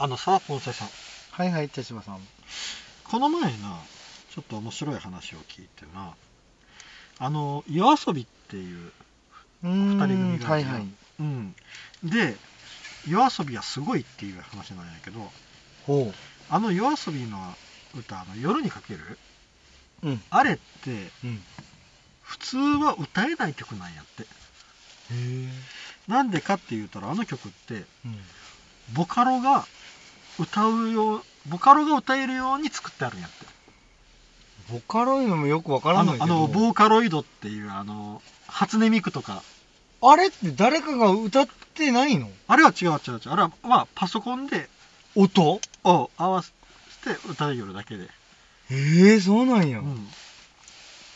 あのさポンセさん。はいはい手島さん。この前なちょっと面白い話を聞いてなあの夜遊びっていう二二人組がはいはい。うん。で夜遊びはすごいっていう話なんやけどほあの夜遊びの歌あの夜にかけるううん。あれってうん。普通は歌えない曲なんやって。へえなんでかって言うたらあの曲ってうん。ボカロが歌うようボカロが歌えるように作ってあるんやって。ボカロイドもよくわからあないけど。のあのボーカロイドっていうあの初音ミクとか。あれって誰かが歌ってないの？あれは違う違う違う。あれはまあパソコンで。音？を合わせて歌いよるだけで、ええそうなんや、うん。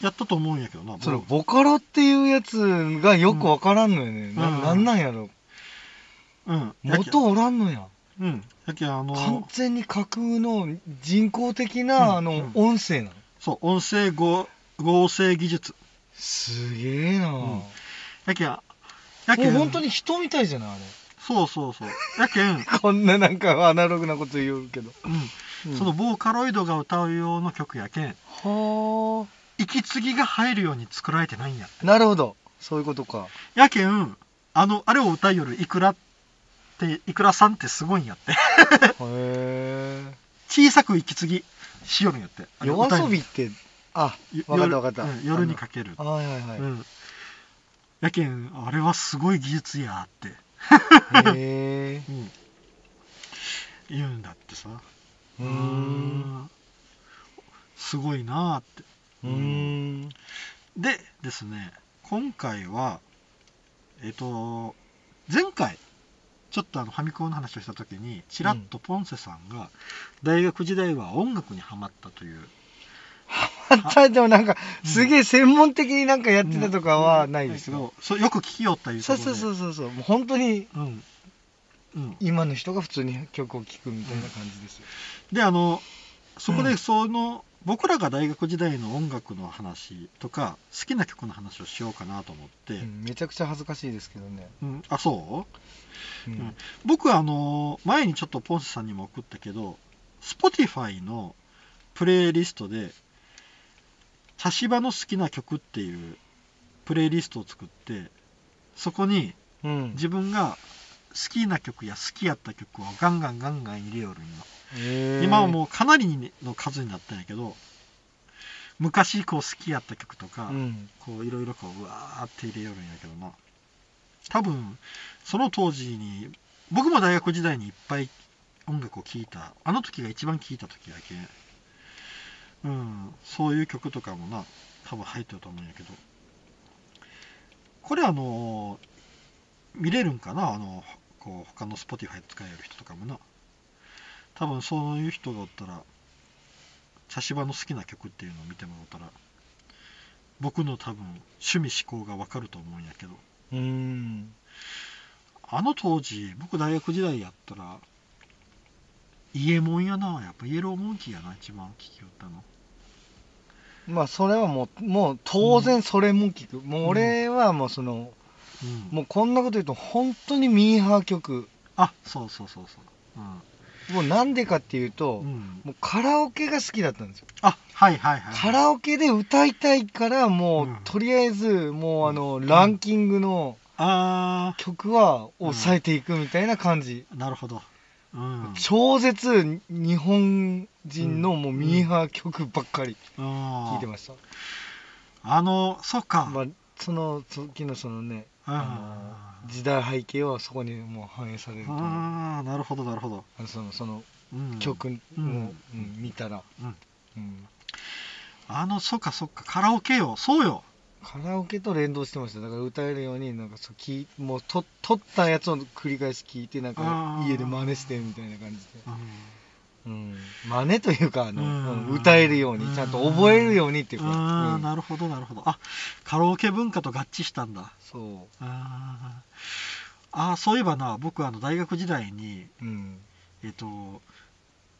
やったと思うんやけどなその僕ボカロっていうやつがよくわからんのよね、なうん。なんなんやろ。うん。やけ元おらんのやうん。やけあの完全に架空の人工的な、うんあの、うん。音声なの？そう音声合合成技術。すげえな、ん。やけやけもう本当に人みたいじゃないあれ。そうそうそう。やけん、こんななんかアナログなこと言うけど、うん、そのボーカロイドが歌う用の曲やけん。は息継ぎが入るように作られてないんやあなるほど。そういうことか。やけんあのあれを歌いよるいくらっていくらさんってすごいんやって。へえ小さく息継ぎしよるんやって。あれ夜歌い遊びってあよわかったわかった、夜うん夜にかける。あのはいはいはい、うん。やけんあれはすごい技術やって、へえうん、言うんだってさ。うーん。うん。すごいなあって。うーん。でですね今回はえっ、と前回ちょっとあのファミコンの話をした時にちらっとポンセさんが大学時代は音楽にハマったという、あったでもなんかすげえ専門的になんかやってたとかはないですけどそうよく聞きよったいうそうそうそううそうそう。もう本当にうん、うん、今の人が普通に曲を聴くみたいな感じですよ、であのそこでうんその、僕らが大学時代の音楽の話とか好きな曲の話をしようかなと思って、うん。めちゃくちゃ恥ずかしいですけどね、うん。あそう？うん。ん。僕はあの前にちょっとポンセさんにも送ったけど Spotify のプレイリストで茶芝の好きな曲っていうプレイリストを作ってそこにうん。自分が好きな曲や好きやった曲をガンガンガンガン入れよるんよ。へー。今はもうかなりの数になったんやけど昔こう好きやった曲とか、うん。こういろいろこううわーって入れよるんやけどな多分その当時に僕も大学時代にいっぱい音楽を聴いたあの時が一番聴いた時やけ。うんそういう曲とかもな多分入ってると思うんやけど。これあの見れるんかなあのこう他の Spotify 使える人とかもな。多分そういう人がおったら茶芝の好きな曲っていうのを見てもらったら僕の多分趣味思考がわかると思うんやけど。うん。あの当時僕大学時代やったらイエモンやな。やっぱイエローモンキーやな一番聴きよったの。まあそれはもうもう当然それも聞く、もう俺はもうそのうん。もうこんなこと言うと本当にミーハー曲。あそうそうそうそうもうなんでかっていうと、うん、うん、もうカラオケが好きだったんですよ。あはいはいはい。カラオケで歌いたいからもう、うん。とりあえずもうあの、ランキングのあ曲は抑えていくみたいな感じ、ーなるほど。うん。超絶日本人のもうミーハー曲ばっかり聴いてあました、あのそっか、まあ、その時のそのねあ時代背景はそこにもう反映されると思う。あーなるほどなるほど、そのそのうん、曲を、ううん。ん見たら、うん。うん。あのそっかそっか。カラオケよ。そうよ。カラオケと連動してました。だから歌えるようになんかそうきもうと撮ったやつを繰り返し聞いてなんか家で真似してみたいな感じで、うん。うん、真似というかあの、うん。うん歌えるようにちゃんと覚えるようにっていうか、うん。あーなるほどなるほど。あカラオケ文化と合致したんだ。そう。あー。あーそういえばな僕あの大学時代にうん。えっ、と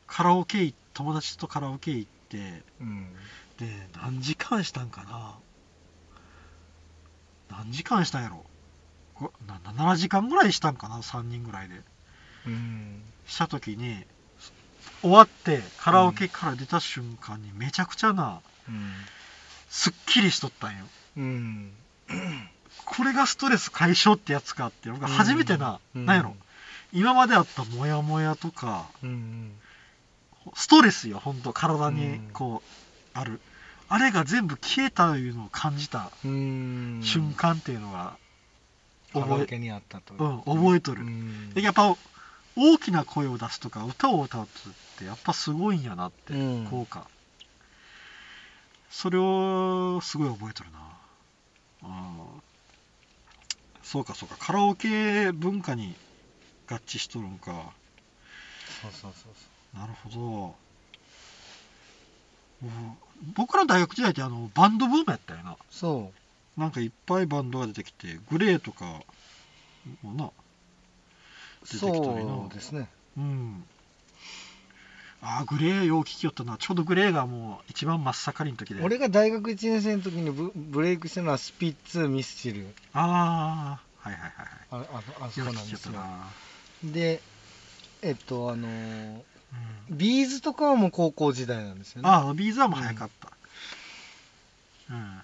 カラオケ行友達とカラオケ行ってうん。で何時間したんかな？何時間したんやろ？こな7時間ぐらいしたんかな？3人ぐらいで。うん。した時に終わってカラオケから出た瞬間にめちゃくちゃなうんすっきりしとったんよ。うんこれがストレス解消ってやつかって僕初めてな、うん。なんやろ。今まであったモヤモヤとかうん。ストレスよ本当体にうん。こうある、あれが全部消えたというのを感じた。うん。瞬間っていうのが覚え,、オケにあったと。うん、覚えとる、やっぱ大きな声を出すとか歌を歌うってやっぱすごいんやなって、うん。効果。それをすごい覚えとるな。あー。そうかそうか。カラオケ文化に合致しとるんか。そうそうそうなるほど。うん僕ら大学時代ってあのバンドブームやったよな。そう。なんかいっぱいバンドが出てきて GLAY とかもな出てきたりなそう。ですねうん。ああ GLAY よう聞きよったな。ちょうど GLAY がもう一番真っ盛りの時で。俺が大学1年生の時にブブレイクしたのはスピッツミスチル。ああはいはいはいあああそこなんですよ。でえっとあのーうん B'z とかはもう高校時代なんですよね。ああ B'z はもう早かった。うん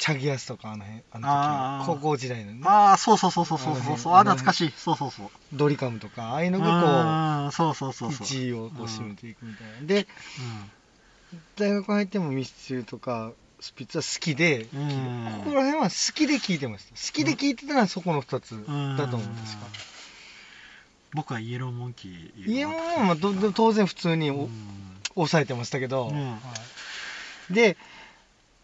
チャギアスとかあの辺あの時あー。高校時代のね。ああそうそうそうそうそうそうそう。あ懐かしい。そうそうそう。ドリカムとかああいうのがうんそうそうこそううそう。1位をこう占めていくみたいな。でうん。大学入ってもミスチルとかスピッツは好きでうん。ここら辺は好きで聴いてました。好きで聴いてたのはそこの2つうんだと思うん確か僕はイエローモンキー家もまあどど当然普通に抑えてましたけど、うんはいで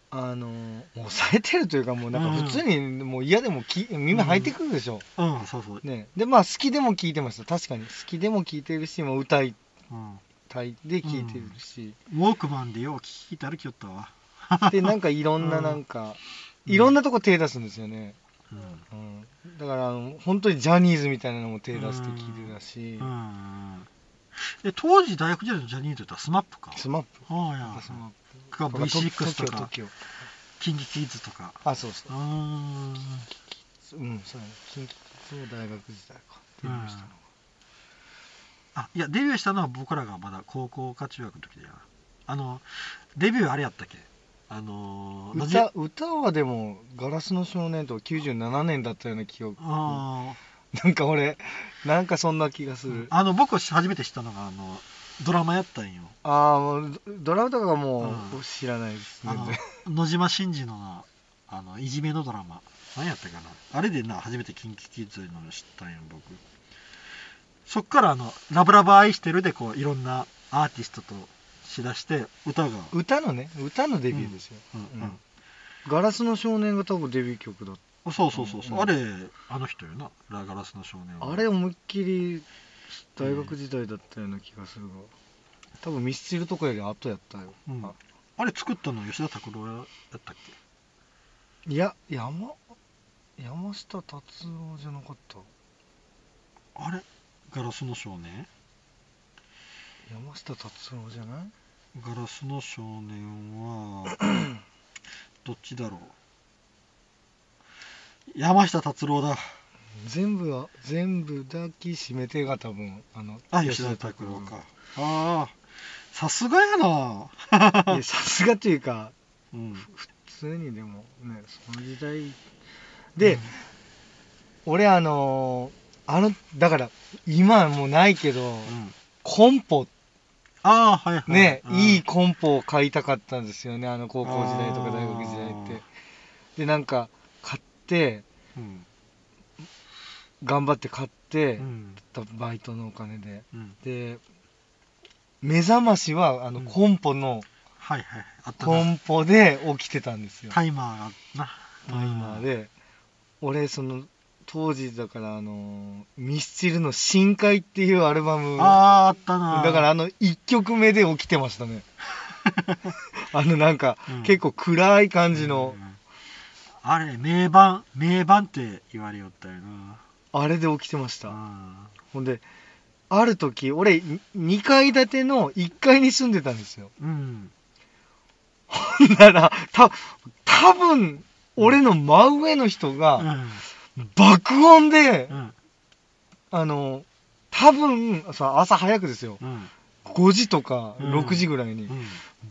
あの抑えてるというかもうなんか普通にもう嫌でもき耳入ってくるでしょ、うんそうそう。ね、でまあ好きでも聴いてました。確かに。好きでも聴いてるしもう歌いうん。たいで聴いてるし、ウォークマンでよう聞いたるきよったわ でなんかいろんななんか、うんいろんなとこ手出すんですよね、うん。うん、だからあの本当にジャニーズみたいなのも手出して聴いてたし、うんで当時大学時代のジャニーズって言ったら SMAP か？ SMAP。ああいやスマッかプ V6 とか KinKi Kids とか。あそうそう。うーん。うんそうやね近畿そう大学時代かデビューしたのあいやデビューしたのは僕らがまだ高校か中学の時でやあのデビューあれやったっけ？あのー歌歌はでも「ガラスの少年」と97年だったような記憶。あなんか俺なんかそんな気がすーる、あの僕初めて知ったのがあのドラマやったんよ。ああもうドドラマとかはもうう知らないですあの全然野島真司のなあのいじめのドラマ。何やったかな。あれでな初めてキンキキッズの知ったんよ僕。そっからあの「ラブラブ愛してる」でこういろんなアーティストとしだして歌が、歌のね歌のデビューですよ、うんうんガラスの少年が多分デビュー曲だっうん、そうそうそうそう、うんあれあの人よな。ラガラスの少年は。たあれ思いっきり大学時代だったような気がするが。多分ミスチルとかより後やったよ、うん。あ。あれ作ったの吉田拓郎やったっけ？いや山山下達郎じゃなかった。あれ？ガラスの少年？山下達郎じゃない？ガラスの少年は どっちだろう？山下達郎だ全部は全部抱きしめてが多分あのあ吉田拓郎か。ああさすがやな。さすがというかうん。普通にでもねその時代。で、俺あのーあのだから今はもうないけど、うん。コンポ。ああはいはい。ね、うん。いいコンポを買いたかったんですよねあの高校時代とか大学時代って。でなんか買ってうん頑張って買ってう、ん。バイトのお金で。うん。で目覚ましはあのうん。コンポの、はいはいあったコなンポで起きてたんですよ。タイマーがな。タイマーで。俺その当時だからあのミスチルの「深海」っていうアルバム。ああーあったな。だからあの1曲目で起きてましたね。あのなんか、うん。結構暗い感じの。う、ん。あれ名盤名盤って言われよったよなあれで起きてました、あほんである時俺2階建ての1階に住んでたんですよ。ーうん。ならた多分俺の真上の人がうん。爆音で、うん。あの多分さ朝早くですよ。うん。5時とかうん6時ぐらいにうん。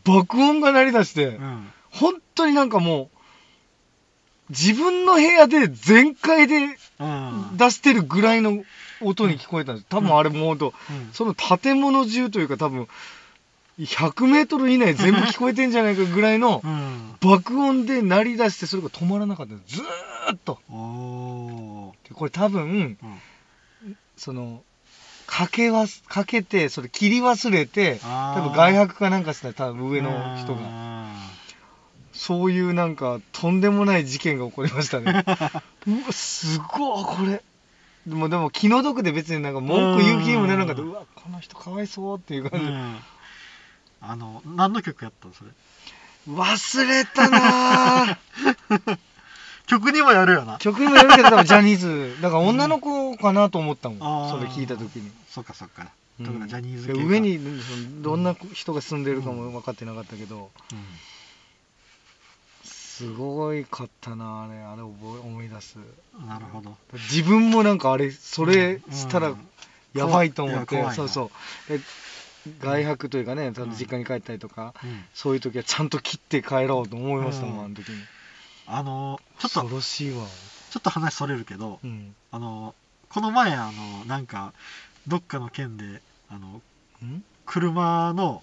爆音が鳴り出して、うん。本当になんかもう自分の部屋で全開でうん。出してるぐらいの音に聞こえたんです。多分あれもうほんとうん。その建物中というか多分100メートル以内全部聞こえてんじゃないかぐらいのうん。爆音で鳴り出してそれが止まらなかったんです。ずーっと。これ多分うん。そのかけわすかけてそれ切り忘れて多分外泊かなんかしたら多分上の人が。がそういうなんかとんでもない事件が起こりましたね。うわすごいこれ。でもでも気の毒で別になんか文句言う気にもならなかった。うん。うわこの人かわいそうっていうう感じ、ん。あの何の曲やったのそれ？忘れたなぁ。曲にもやるよな。曲にもよるけど多分ジャニーズ。だから女の子かなと思ったもん、あーそれ聞いた時に、そっかそっか。うん。だからジャニーズ系か。で上にどんな人が住んでるかも分かってなかったけど、うんすごいかったなあれ。あれ覚え思い出す。なるほど。自分もなんかあれそれしたらうんやばいと思って、怖いいや怖い。なそうそう。で外泊というかねちゃんと実家に帰ったりとか、うん。そういう時はちゃんと切って帰ろうと思いましたもん、うん。あの時に。あのちょっと恐ろしいわ。ちょっと話それるけどうん。あのこの前あのなんかどっかの県であのん？車の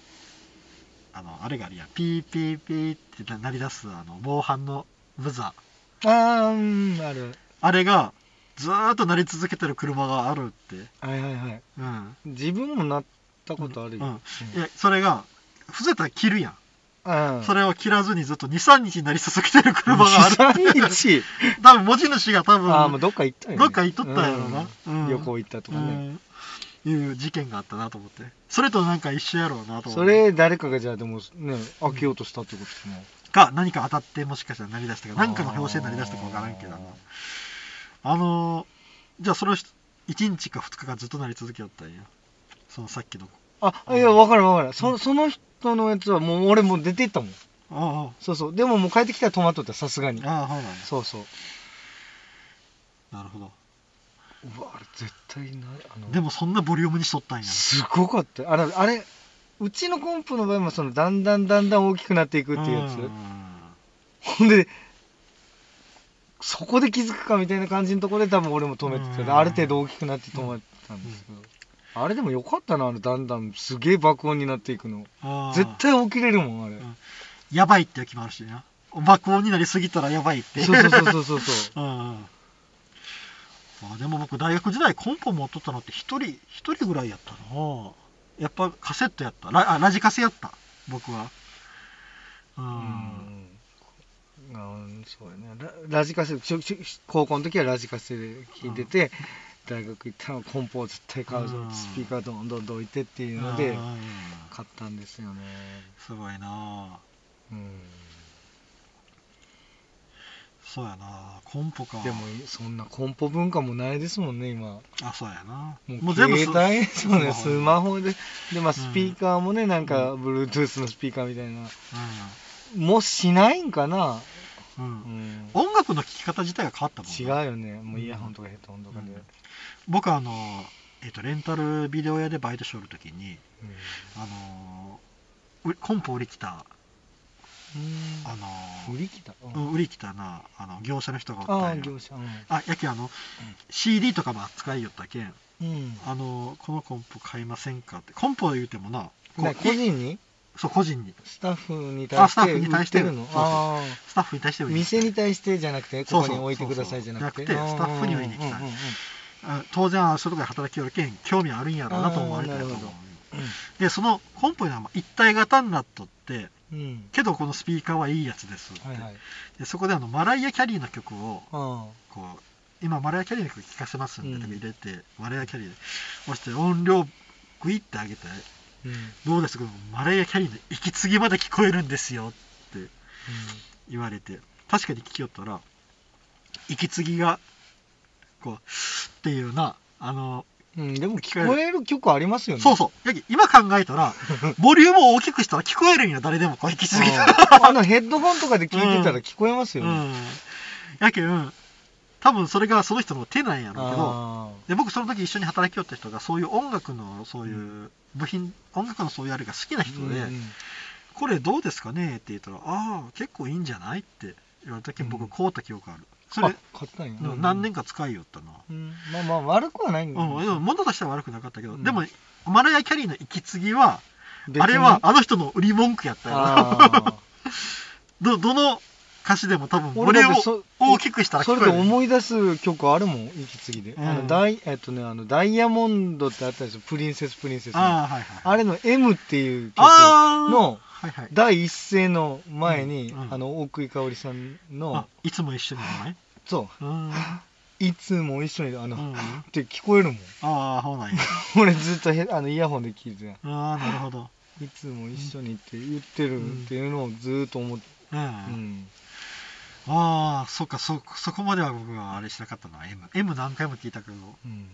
あのあれがあるやん。ピーピーピーって鳴り出すあの防犯のブザ。ーああうんある。あれがずーっと鳴り続けてる車があるって。はいはいはい。うん。自分もなったことあるよ、うんいやそれが伏せたら切るやん。うん。それを切らずにずっと23日になり続けてる車がある23日？多分持ち主が多分ああもうどっか行ったよ、ね、どっか行っとったんやろな。うん。旅行行ったとかね、うん。いう事件があったなと思ってそれとなんか一緒やろうなと思ってそれ誰かがじゃあでもね開けようとしたってことですね、か何か当たってもしかしたら鳴り出したか。何かの表紙で鳴り出したか分からんけどな。あのーじゃあそれを1日か2日かずっと鳴り続けよったんや。そのさっきの。あいや分かる分かるそその人のやつはもう俺もう出て行ったもん。あそうそう。でももう帰ってきたら止まっとったさすがに。あああそうなんや。そうそう。なるほどうわあれ絶対なあのでもそんなボリュームにしとったんや。すごかった。あれあれうちのコンプの場合もそのだんだんだんだん大きくなっていくっていうやつ。ん。ほんでそこで気づくかみたいな感じのところで多分俺も止めてうん。たある程度大きくなって止まったんですけど、あれでもよかったなあれだんだんすげえ爆音になっていくの。絶対起きれるもんあれ、ん。やばいって時もあるしな。爆音になりすぎたらやばいって。そうそうそうそうそうそう。うんうんあでも僕大学時代コンポ持っとったのって一人一人ぐらいやったな。やっぱカセットやった。ラあラジカセやった。僕は。うん、うん。うんそうやね。ララジカセちょちょ高校の時はラジカセで聴いてて、大学行ったらコンポを絶対買うぞ、うん。スピーカーどんどんどいてっていうのでうん買ったんですよね。すごいな。うんそうやな。コンポか。でもそんなコンポ文化もないですもんね今。あそうやな。もう携帯スそうねスマホホで。でまあスピーカーもね、なんか Bluetooth のスピーカーみたいな。もうしないんかな、うん、ううん。ん、音楽の聴き方自体が変わったもん違なうよね。もうイヤホンとかヘッドホンとかで、うん。僕あの、えっとレンタルビデオ屋でバイトしとる時にうん。あのうコンポ売り来たうんあの売り切った、ううん。ん売り来たなあの業者の人がおったあん業者。あやけんあの、CD とかも扱いよったけんうん、うんあのこのコンポ買いませんかって。コンポ言うてもな個人に？そう個人に。スタッフにあスタッ対してフに対して。売ってるの？スタッフに対して店に対してじゃなくてここに置いてくださいじゃなくて。スタッフに売りに来たうんうん当然あそういうとこで働きよるけん興味あるんやろうなと思われたんやと思う。あーなるでそのコンポいうのはまあ一体型になっとってうん。うんけどこのスピーカーはいいやつですって、はいはい。でそこであのマライア・キャリーの曲をあこう今マライア・キャリーの曲聴かせますんで、うん。入れてマライア・キャリーで。押して音量グイって上げてうん。うんどうですか？マライア・キャリーの息継ぎまで聞こえるんですよって言われて。確かに聞きよったら息継ぎがこうっていうなあのうん、でも聞こえる。曲ありますよね。そうそう。今考えたら ボリュームを大きくしたら聞こえるんや誰でもこう息継ぎがああのヘッドホンとかで聞いてたら聞こえますよね。うん。やけん多分それがその人の手なんやろうけどあで僕その時一緒に働きよった人がそういう音楽のそういう部品、音楽のそういうあれが好きなー人で、うんうん。これどうですかね？って言ったらああ結構いいんじゃない？って言われた時に僕うん。買うた記憶あるそれあ、買ったんや、うん。何年か使いよったな、うん。まあまあ悪くはないんだうん、でも物としては悪くなかったけど、うん。でもマライア・キャリーの息継ぎはあれはあの人の売り文句やったよ。あ どどの歌詞でも多分ー胸を大きくしたらそれで聞こえる。思い出す曲あるもん息継ぎで、うん。あのダイえっとねあのダイヤモンドってあったでしょ？プリンセスプリンセスの。あああはいはい。れの M っていう曲のはいはい。第一声の前に、うんうん。あの奥井香織さんのあいつも一緒にじゃないそう。うん、うん、いつも一緒にあの、っあて聞こえるもん。あそうなんや。俺ずっとへあのイヤホンで聞いてたああなるほど。いつも一緒にって言ってるっていうのをずっと思って、うん、うん。ああそっかそそこまでは僕はあれしなかったな。M, M 何回も聞いたけど。うん。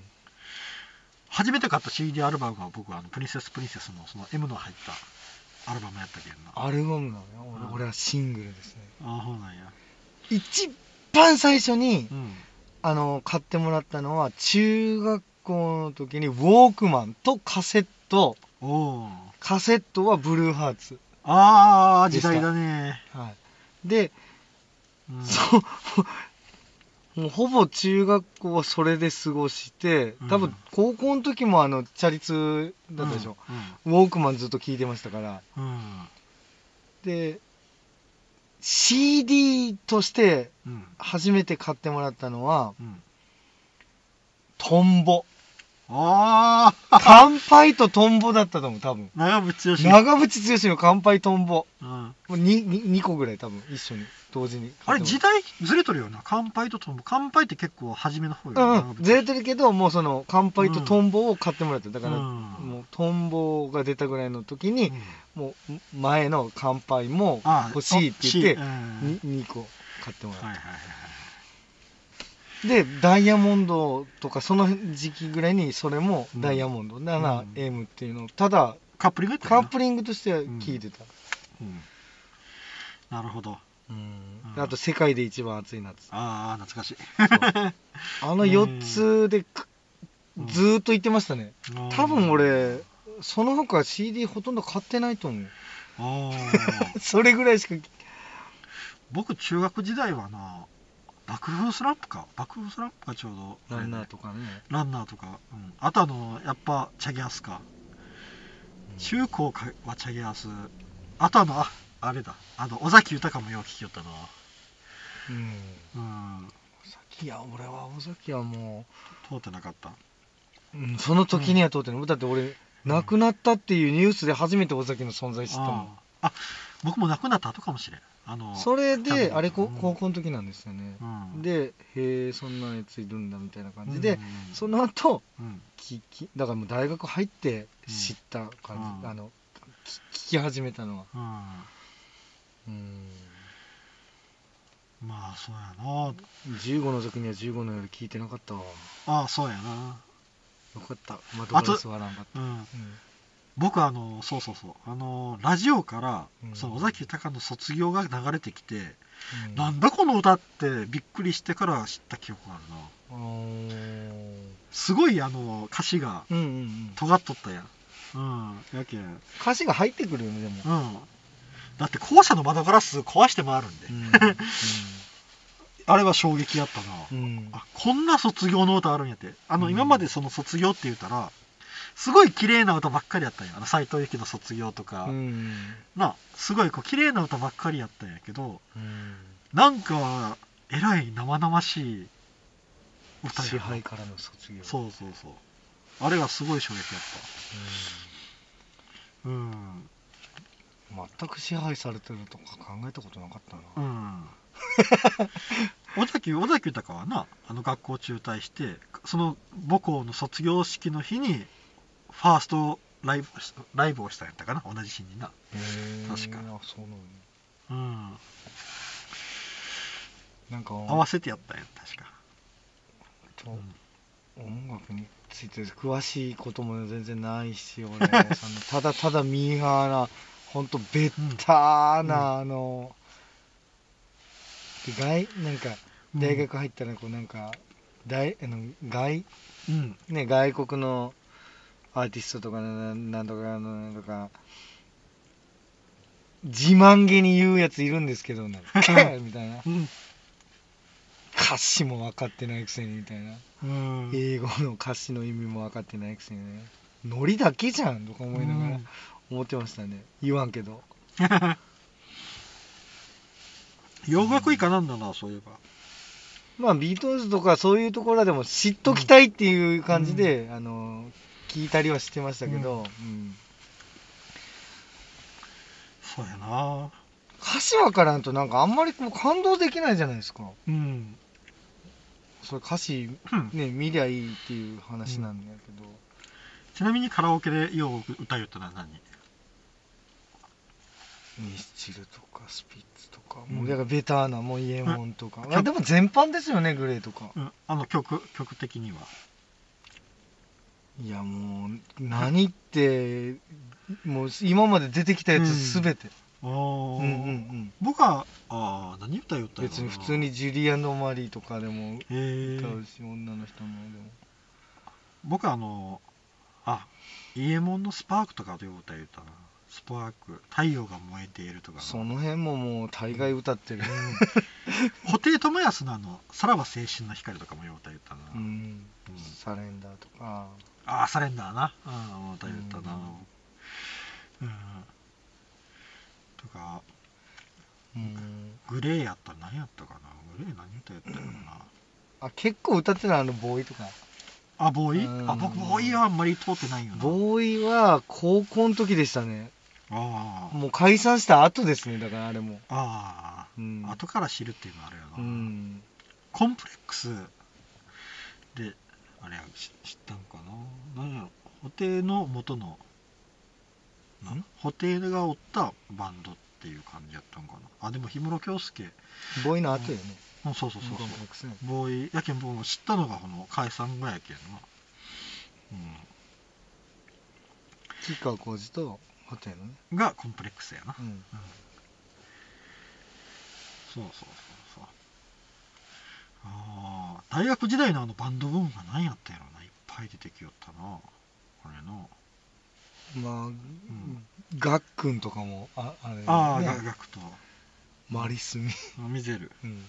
初めて買った CD アルバムが僕はあのプリンセスプリンセスのその M の入ったアルバムやったけどな。あアルバムなのよ俺,、はシングルですね。あそうなんや。一番最初にうん。あの買ってもらったのは中学校の時にウォークマンとカセット。カセットはブルーハーツ、ああ時代だね、はい、で、うん、そう もうほぼ中学校はそれで過ごして多分うん高校の時もあのチャリ通だったでしょ、ウォークマンずっと聞いてましたから。うんうん。で CD としてうん初めて買ってもらったのはうんトンボ。ああ乾杯とトンボだったと思う多分。長渕剛。長渕剛の乾杯トンボ。うん。もう 2, 2個ぐらい多分一緒に同時に。あれ時代代ずれとるよな。乾杯とトンボ。乾杯って結構初めの方よな。うん、うん、ずれてるけどもうその乾杯とトンボを買ってもらっただから、うん。もうトンボが出たぐらいの時に、うん。もう前の乾杯もあ欲しいって言って欲しい。うん。に 2, 個買ってもらった、はいはいはいでダイヤモンドとかその時期ぐらいにそれもダイヤモンド、7M っていうの。をただカップリングカップリングとしては聞いてた、うん。なるほどうん。あと「世界で一番暑い夏」ああ懐かしい。あの4つでずーっと言ってましたね。うん。多分俺その他 CD ほとんど買ってないと思う。ああ それぐらいしか僕中学時代はな爆風スランプか。爆風スランプがちょうどランナーとかね。ランナーとか、うん、あとあのやっぱチャゲアスか。中高かはチャゲアス。あとあのああれだ。あの尾崎豊もよう聞きよったな。うん。うん。尾崎いや俺は尾崎はも通ってなかった。う、うん、その時には通ってない、だって俺亡くなったっていうニュースで初めて尾崎の存在知ったもん。あああ僕も亡くなった後かもしれん。あのそれであれこうん。高校の時なんですよね、うん。でへえそんなやついるんだみたいな感じで、うんその後うん。ききだからもう大学入って知った感じ、うん。あのき聞き始めたのは。うんうん。まあそうやな。15の時には15の夜聞いてなかったわ。ああそうやな。よかった。窓ガラス割らんかった。うん。うん。僕あのそうそうそう。あのラジオから、うん。その尾崎豊の卒業が流れてきて、うん。なんだこの歌ってびっくりしてから知った記憶があるな。すごいあの歌詞がうんうんうん。尖っとったやん。うん。やけん。うん歌詞が入ってくるよねでも、だって校舎の窓ガラス壊して回るんで、うん。あれは衝撃やったな、うん。あこんな卒業の歌あるんやって。あの、うん。今までその卒業って言ったらすごい綺麗な歌ばっかりやったんや。あの斎藤由貴の卒業とか、うん。なすごいこう綺麗な歌ばっかりやったんやけどうん。なんかえらい生々しい歌やな支配からの卒業。そうそうそう。あれがすごい衝撃やった。うん。うん全く支配されてるとか考えたことなかったな、うん。尾崎尾崎豊はなあの学校中退してその母校の卒業式の日にファーストライブライブをしたんやったかな同じ日にな。確か。あそうなのうん。なんか合わせてやったんや確か。と音楽について詳しいことも全然ないし俺 ただただミーハーなほんとベッターな、あので外なんかうん。大学入ったらこうなんか大あの外,、うん。ね、外国のアーティストとかななんとかなんとか自慢げに言うやついるんですけどなんかみたいな。うん。歌詞も分かってないくせにみたいな。うん。英語の歌詞の意味も分かってないくせにね。ノリだけじゃんとか思いながら思ってましたね。言わんけど。洋楽いかなんだなそういえば。まあビートルズとかそういうところでも知っときたいっていう感じで、あの聞いたりはしてましたけど、うん。そうやな。歌詞わからんとなんかあんまりこう感動できないじゃないですか。うん。それ歌詞うん。ね見りゃいいっていう話なんだけど、ちなみにカラオケでよう歌いよったのは何？ミスチルとかスピッツとか、うん。もうだからベターなもうイエモンとか、うん。あでも全般ですよねグレーとか。うん。あの曲曲的には。いやもう何ってもう今まで出てきたやつすべて、ああ、うん、うんうん。僕はああ何歌いよった別に普通にジュリアンド・マリーとかでも歌うし、女の人もでも。僕はあのあイエモンのスパークとかでよう歌いよったなスパーク太陽が燃えているとか。その辺ももう大概歌ってる。布袋寅泰のあの「さらば青春の光」とかもよう歌いよったな、うん、うん。サレンダーとか。ああサレンダーな。うん歌いよったな。うん、とか。うん。グレーやった。ら何やったかな。グレー何歌やったやろな。あ結構歌ってたあのボーイとか。あボーイ？うん。あ僕ボーイはあんまり通ってないよな。ボーイは高校の時でしたねもう解散した後ですねだからあれも。ああ、うん。後から知るっていうのあるよな、うん。コンプレックスであれや知知ったんかな。何やろ布袋の元のなん？布袋がおったバンドっていう感じやったんかな。あでも氷室京介。ボーイの後よね。うん。そうそうそうそう。ボーイやけん僕も知ったのがこの解散ぐらいやけんな。吉川晃司とホテねうんがコンプレックスやな、うん。うん。そうそうそうそう。ああ大学時代のあのバンドブームが何やったんやろな。いっぱい出てきよったな。これの。まあ、ガックンとかもああれ、ね、ああ、ガガクと。マリスミ、ミゼル。うん、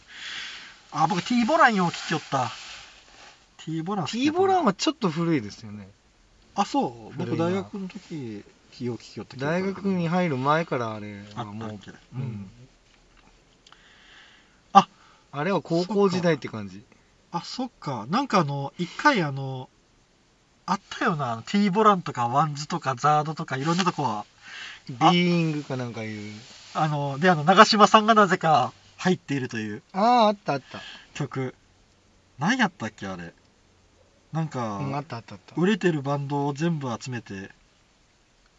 あ僕 T ボランよう聞きよった。T ボラン T ボランはちょっと古いですよね。あそう。僕大学の時よう聞きよった記憶あ大る学に入る前からあれあもう。っけ。ううん。んああれは高校時代って感じ。あそっか。なんかあの一回あのあったよな。T ボランとか WANDS とか ZARD とかいろんなとこは。ビーイングかなんかいう。あのであの長嶋さんがなぜか入っているという。あああったあった、曲。何やったっけあれ。なんか、うん、あったあったあった。売れてるバンドを全部集めて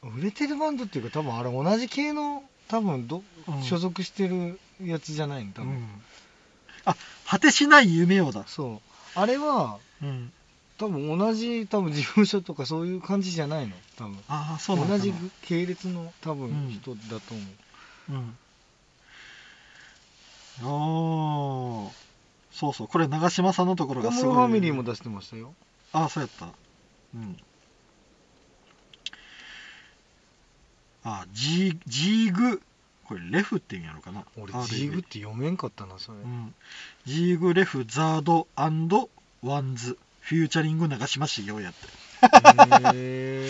売れてるバンドっていうか多分あれ同じ系の多分ど、うん。所属してるやつじゃないの多分、うん。あ果てしない夢をだ。そう。あれはうん。多分同じ多分事務所とかそういう感じじゃないの多分。ああそうなのかな同じ系列の多分うん人だと思う、うん。おー。そうそう。これ長嶋さんのところ小がすごい。室ファミリーも出してましたよ。ああそうやった。うんあジージーグ。これ REV って言うんやろかな？俺 ZYYG って読めんかったなそれ、うん、 ZYYG REV ZARD WANDS フューチャリング長嶋茂雄やって。へえ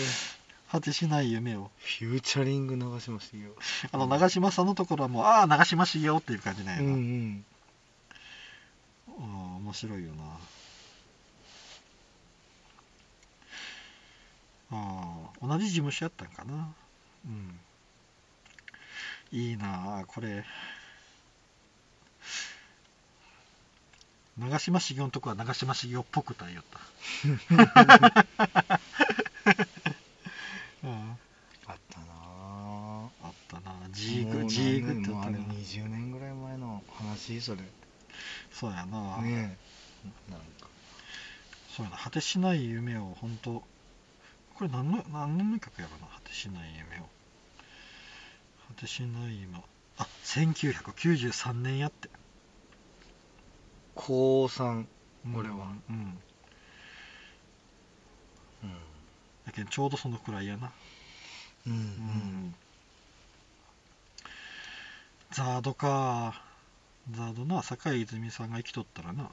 果てしない夢を。フューチャリング流しましたよ。あの長嶋さんのところはもうああ長嶋茂雄っていう感じなんやな、うんうん。ああ面白いよな。ああ同じ事務所やったんかな？うん。いいなあこれ。長嶋茂雄のとこは長嶋茂雄っぽく歌いよった。うん。あったなあ。あったなジーグジーグってあれ言ったな。20年ぐらい前の話それ。ねそうやな、え。なんかそうやな。果てしない夢を本当これ何の何年の曲やろな？果てしない夢を。果てしない今。あ1993年やって。高3俺は。うん、うん、だけどちょうどそのくらいやな。うん、うん。うん。ザードか。ザードな坂井泉さんが生きとったらな。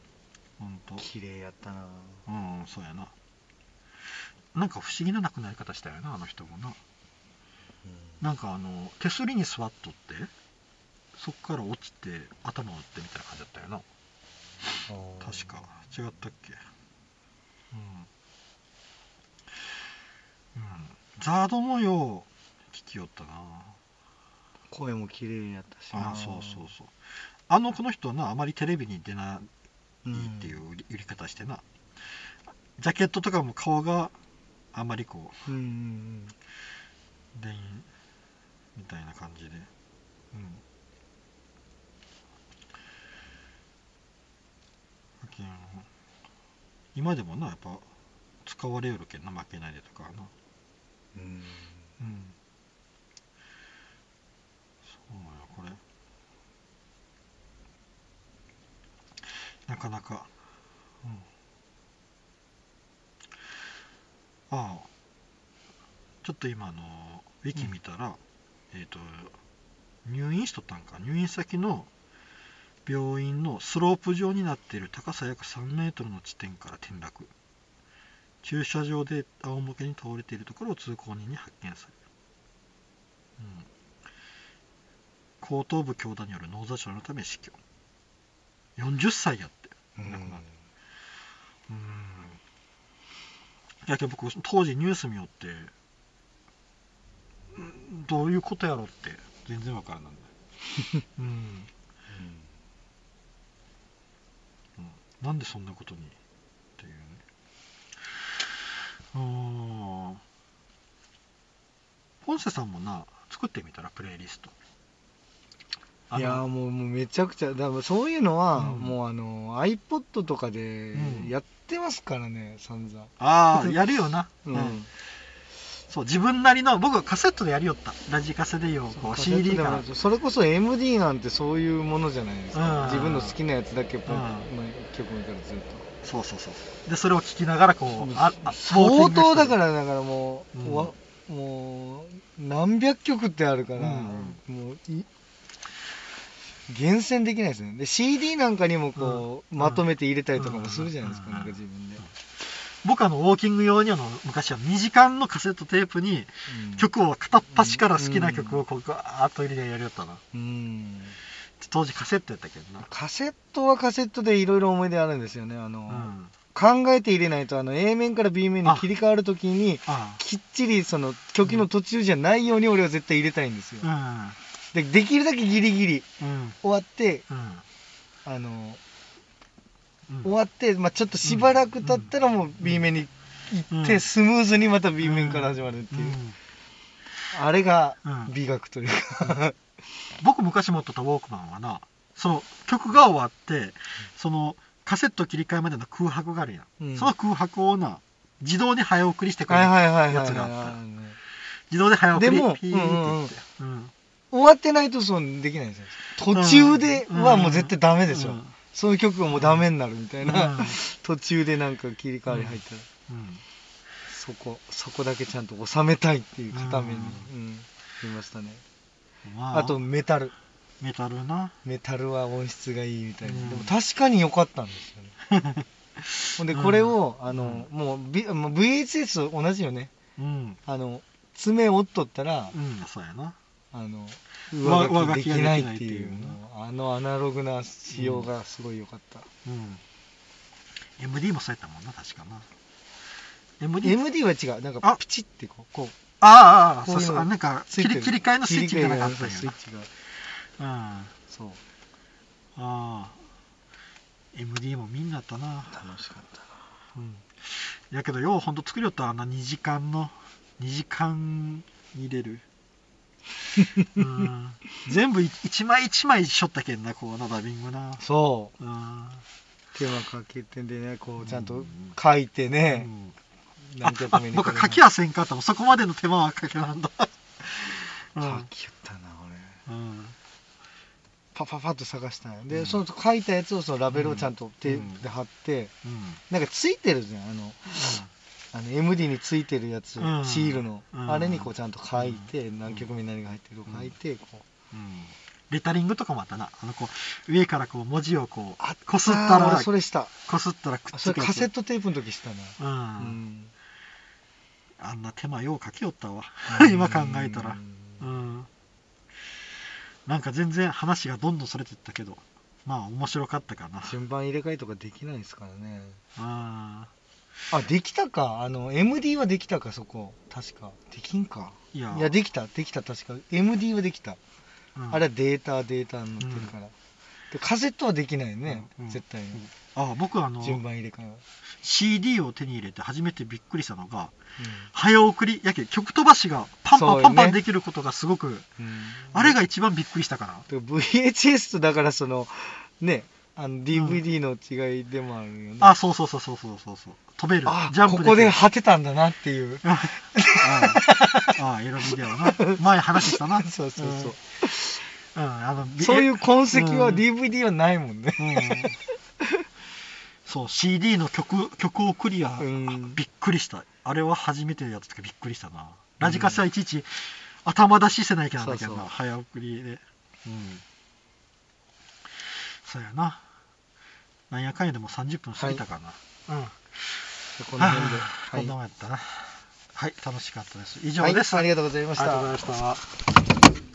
ほんと。綺麗やったな。うんそうやななんか不思議な亡くなり方したよなあの人もな。なんかあの手すりに座っとってそっから落ちて頭を打ってみたいな感じだったよな。確か。違ったっけ。うん、うん、ザードもよう聞きよったな。声も綺麗やったしな。あそうそうそう。あのこの人はなあまりテレビに出なうんいっていう売り売り方してな、ジャケットとかも顔があまりこうんうんう電みたいな感じで。うん。今でもなやっぱ使われよるけんな負けないでとかはな。うん。うん。うんそうよこれ。なかなかうんああ。ちょっと今あのウィキ見たら、えっ、と入院しとったんか。入院先の病院のスロープ状になっている高さ約3メートルの地点から転落。駐車場で仰向けに倒れているところを通行人に発見される、うん、後頭部強打による脳挫傷のため死去。40歳やってうん亡くなってうんいやけど僕当時ニュース見よってうんどういうことやろって全然わからなんだ うん、うん、なんでそんなことに？っていうね。うん本瀬さんもな作ってみたらプレイリスト。いやもうもうめちゃくちゃだそういうのは、うん。もうあの iPod とかでうん。やってますからね散々。ああやるよな、うん、うん。そう自分なりの僕はカセットでやりよった。ラジカセでよこう CD からカセットでもそれこそ MD なんてそういうものじゃないですか、うん。自分の好きなやつだけポン、うん。まあ、曲もからずっそうそうそうでそれを聞きながらこうああと相当だかららだからもう、うん。わもう何百曲ってあるから、うん。もうい厳選できないですね。で CD なんかにもこう、うん。まとめて入れたりとかもするじゃないですか、うん。なんか自分で、僕あのウォーキング用にあの昔は2時間のカセットテープにうん。曲を片っ端から好きな曲をこうガーッと入れてやりよったなうん。当時カセットやったけどな。カセットはカセットでいろいろ思い出あるんですよね。あの、うん。考えて入れないとあの A 面から B 面に切り替わるときにあ。きっちりその曲の途中じゃないように俺は絶対入れたいんですよ、あでできるだけギリギリうん。うん終わってうん。あのうん。終わって、まあ、ちょっとしばらく経ったらもう B 面に行って、うん。スムーズにまた B 面から始まるっていう、あれがうん。美学というか。僕昔持っとったウォークマンはなその曲が終わってそのカセット切り替えまでの空白があるやん、うん。その空白をな自動で早送りしてくれはいるはいはいはいやつがあったはい。自動で早送り。でもピーって言って。うん終わってないとそうできないんですよ。途中ではもう絶対ダメですよ、うん。そういう曲がもうダメになるみたいな、うん。途中でなんか切り替わり入ったら、うん。そこそこだけちゃんと収めたいっていう片目に、ううん。いましたね。まあ。とメタル。メタルな。メタルは音質がいいみたいな、うん。でも確かに良かったんですよね。ほんでこれを、あのもう、う VHS と同じよね。うん。あの爪折っとったら、うんそうやなあの上上書きできないっていう。上書きができないっていうもうあのアナログな仕様がすごい良かった、うん。MD もそうやったもんな確かな。MD MD は違う。なんかあ。ピチってこうこう。ああああこうそそうあなんか切り切り替えのスイッチみたいなのがあったんや切り替えのスイッチが。なうん。あそう。あ MD もみんなあったな。楽しかったうん。やけどようほんと作りよったあんな2時間の2時間入れるうん。全部い一枚一枚しょったけんなこうなダビングな。そう。うん。手間かけてでねこうちゃんとうん書いてね、うん。何曲目に僕は書きはせんかったもんそこまでの手間はかけなんだうん書きよったなうんパパパッと探したんやで、うんその書いたやつをそのラベルをちゃんと手うんで貼って、うんなんかついてるじゃんあのあの MD についてるやつ、うん。シールの、うん。あれにこうちゃんと書いて、うん。何曲目何が入ってるか書いて、こう。うん。レタリングとかもあったな。あのこう上からこう文字をこあうこすったら俺それした。こすったらくっあそれつくやつカセットテープの時したな。うん、うん。あんな手間ようかけよったわ。うん。今考えたら。うん。なんか全然話がどんどんそれてったけどまあ面白かったかな。順番入れ替えとかできないですからね。ああできたか。あの MD はできたかそこ。確か。できんか。いや。いやできた。できた確か。MD はできた、うん。あれはデータデータに載ってるから、でカセットはできないよね、うんうん。絶対に、あ僕あの順番入れ替えは、CD を手に入れて初めてびっくりしたのがう早送りやけ曲飛ばしがパンパンパンパンできることがすごく、んうん。あれが一番びっくりしたかな。で VHS とだからそのねあの DVD の違いでもあるよね、あそうそうそうそうそうそうそう。飛べる。あジャンプここで果てたんだなっていう。あああエロビデオな。前話したな。そうそうそう、うん。あのビそういう痕跡はうん。DVD はないもんね、うん。そう CD の曲曲をクリア、うん。びっくりした。あれは初めてやった時びっくりしたな。ラジカセはいちいち頭出しせないけなんだけどな。そうそう。早送りで。うん。そうやななんやかんやでも30分過ぎたかな、うん。この辺で、はあこんなもんやったな。はい楽しかったです。以上はい、です、ありがとうございました。ありがとうございました